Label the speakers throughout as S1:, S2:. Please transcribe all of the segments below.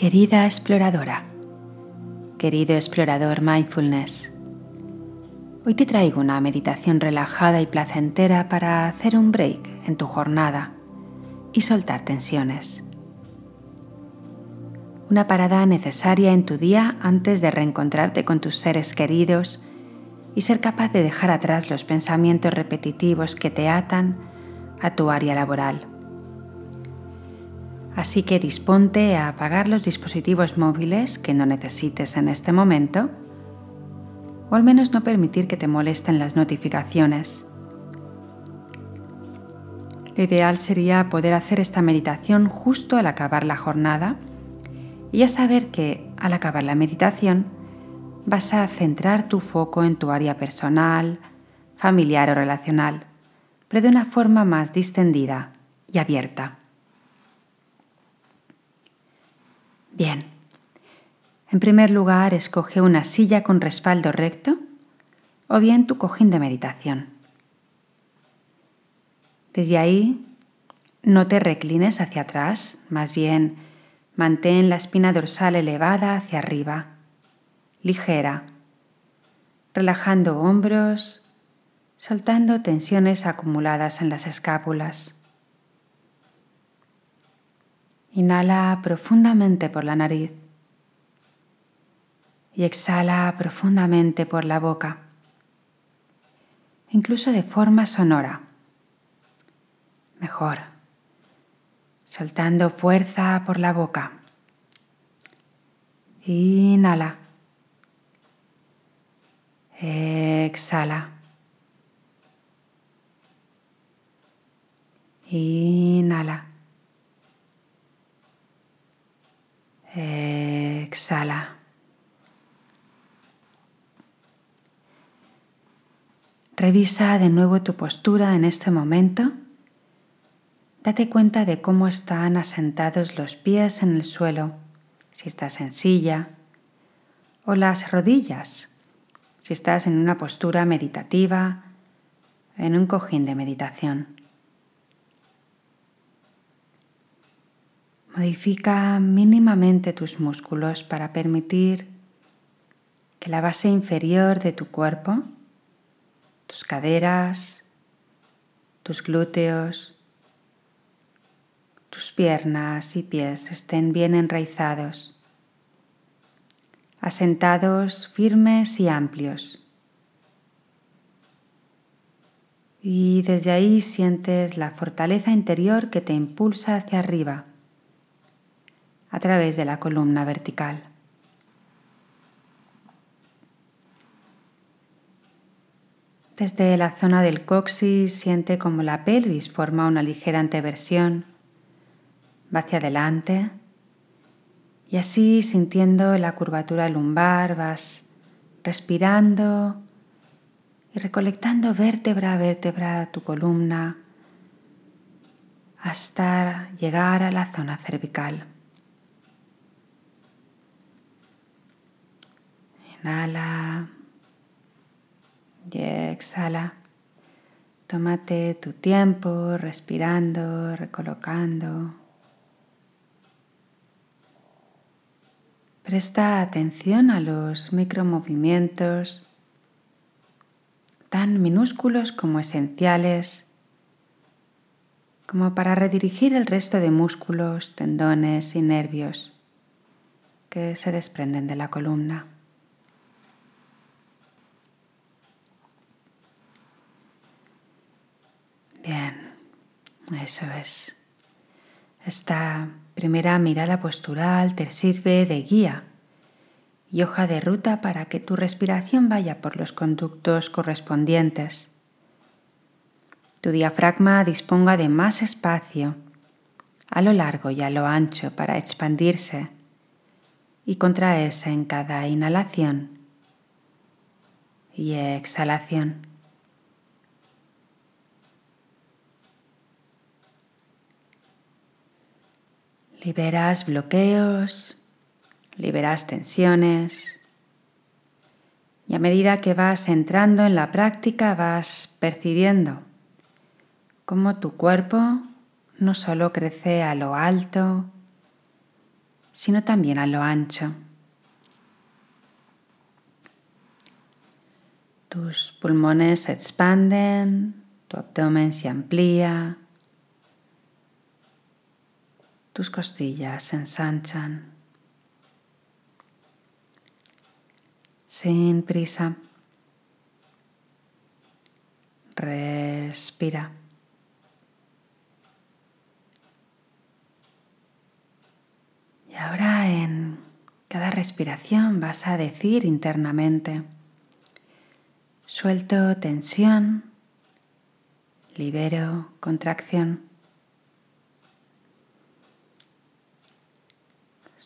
S1: Querida exploradora, querido explorador mindfulness, hoy te traigo una meditación relajada y placentera para hacer un break en tu jornada y soltar tensiones. Una parada necesaria en tu día antes de reencontrarte con tus seres queridos y ser capaz de dejar atrás los pensamientos repetitivos que te atan a tu área laboral. Así que disponte a apagar los dispositivos móviles que no necesites en este momento o al menos no permitir que te molesten las notificaciones. Lo ideal sería poder hacer esta meditación justo al acabar la jornada y ya saber que al acabar la meditación vas a centrar tu foco en tu área personal, familiar o relacional, pero de una forma más distendida y abierta. Bien. En primer lugar, escoge una silla con respaldo recto o bien tu cojín de meditación. Desde ahí, no te reclines hacia atrás, más bien mantén la espina dorsal elevada hacia arriba, ligera, relajando hombros, soltando tensiones acumuladas en las escápulas. Inhala profundamente por la nariz y exhala profundamente por la boca, incluso de forma sonora. Mejor, soltando fuerza por la boca. Inhala. Exhala. Inhala. Exhala. Revisa de nuevo tu postura en este momento. Date cuenta de cómo están asentados los pies en el suelo, si estás en silla, o las rodillas, si estás en una postura meditativa, en un cojín de meditación. Modifica mínimamente tus músculos para permitir que la base inferior de tu cuerpo, tus caderas, tus glúteos, tus piernas y pies estén bien enraizados, asentados firmes y amplios. Y desde ahí sientes la fortaleza interior que te impulsa hacia arriba a través de la columna vertical. Desde la zona del coxis siente como la pelvis forma una ligera anteversión, va hacia adelante y así sintiendo la curvatura lumbar vas respirando y recolectando vértebra a vértebra tu columna hasta llegar a la zona cervical. Inhala y exhala. Tómate tu tiempo respirando, recolocando. Presta atención a los micromovimientos tan minúsculos como esenciales, como para redirigir el resto de músculos, tendones y nervios que se desprenden de la columna. Bien, eso es. Esta primera mirada postural te sirve de guía y hoja de ruta para que tu respiración vaya por los conductos correspondientes. Tu diafragma disponga de más espacio a lo largo y a lo ancho para expandirse y contraerse en cada inhalación y exhalación. Liberas bloqueos, liberas tensiones y a medida que vas entrando en la práctica vas percibiendo cómo tu cuerpo no solo crece a lo alto, sino también a lo ancho. Tus pulmones se expanden, tu abdomen se amplía, tus costillas se ensanchan. Sin prisa. Respira. Y ahora en cada respiración vas a decir internamente, suelto tensión, libero contracción.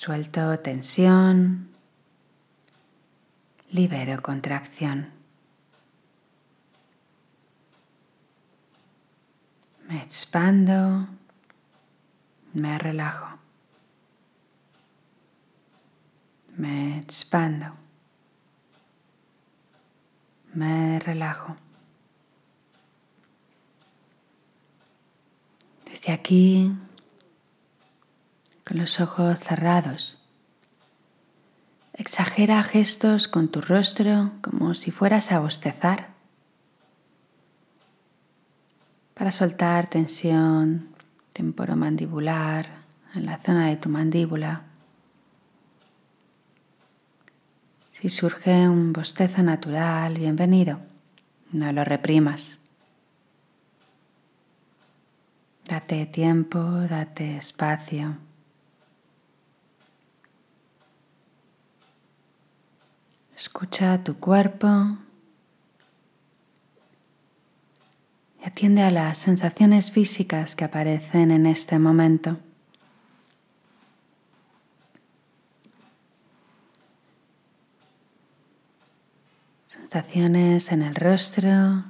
S1: Suelto tensión, libero contracción. Me expando, me relajo. Me expando. Me relajo. Desde aquí, con los ojos cerrados, exagera gestos con tu rostro como si fueras a bostezar para soltar tensión temporomandibular en la zona de tu mandíbula. Si surge un bostezo natural, bienvenido, no lo reprimas. Date tiempo, date espacio. Escucha tu cuerpo y atiende a las sensaciones físicas que aparecen en este momento. Sensaciones en el rostro,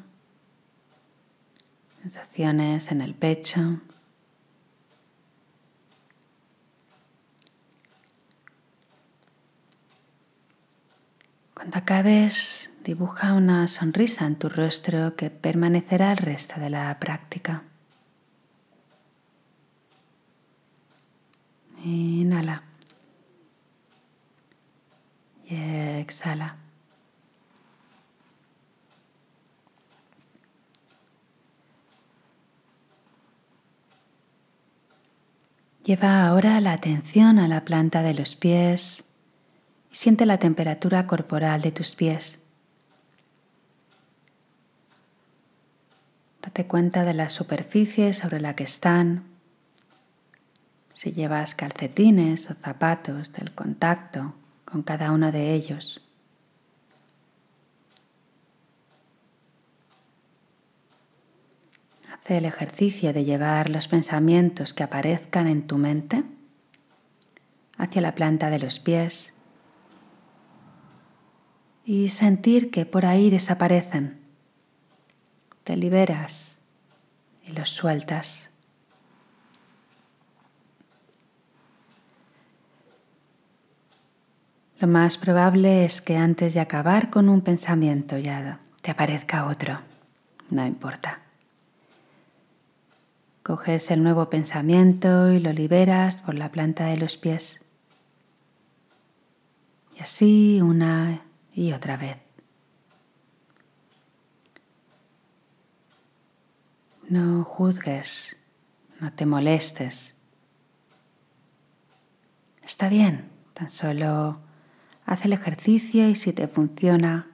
S1: sensaciones en el pecho. Cuando acabes Dibuja una sonrisa en tu rostro que permanecerá el resto de la práctica. Inhala. Y exhala. Lleva ahora la atención a la planta de los pies y siente la temperatura corporal de tus pies. Date cuenta de la superficie sobre la que están. Si llevas calcetines o zapatos, del contacto con cada uno de ellos. Hace el ejercicio de llevar los pensamientos que aparezcan en tu mente hacia la planta de los pies y sentir que por ahí desaparecen te liberas y los sueltas. Lo más probable es que antes de acabar con un pensamiento ya te aparezca otro. No importa. Coges el nuevo pensamiento y lo liberas por la planta de los pies. Y así una y otra vez. No juzgues, no te molestes. Está bien, tan solo haz el ejercicio y si te funciona,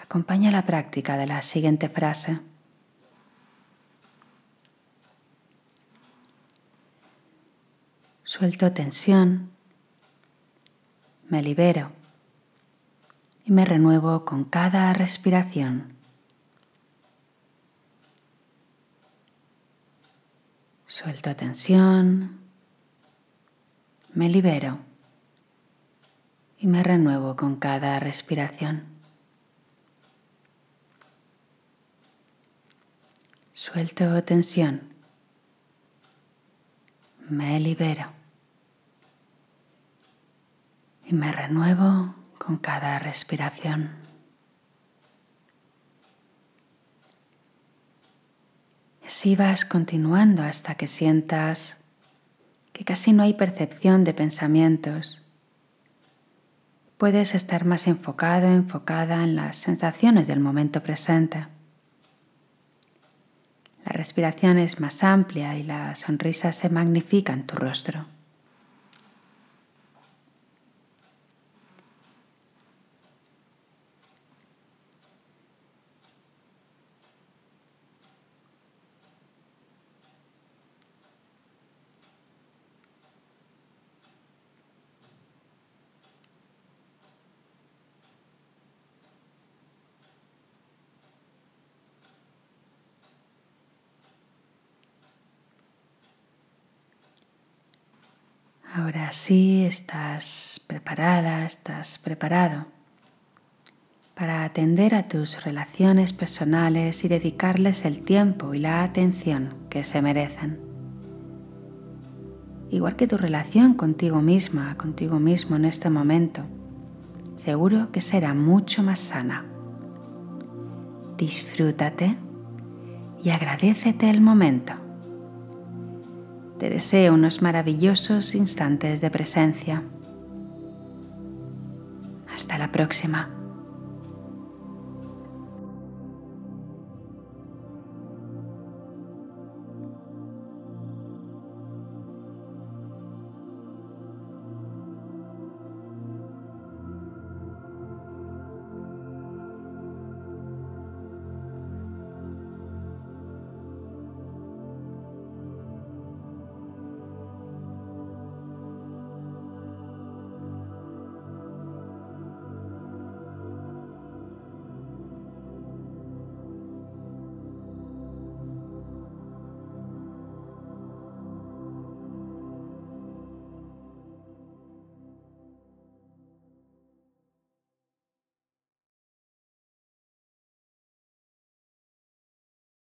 S1: acompaña la práctica de la siguiente frase. Suelto tensión, me libero y me renuevo con cada respiración. Suelto tensión, me libero y me renuevo con cada respiración. Suelto tensión, me libero y me renuevo con cada respiración. así vas continuando hasta que sientas que casi no hay percepción de pensamientos. Puedes estar más enfocado, enfocada en las sensaciones del momento presente. La respiración es más amplia y la sonrisa se magnifica en tu rostro. Ahora sí estás preparada, estás preparado para atender a tus relaciones personales y dedicarles el tiempo y la atención que se merecen. Igual que tu relación contigo misma, contigo mismo en este momento, seguro que será mucho más sana. Disfrútate y agradecete el momento. Te deseo unos maravillosos instantes de presencia. Hasta la próxima.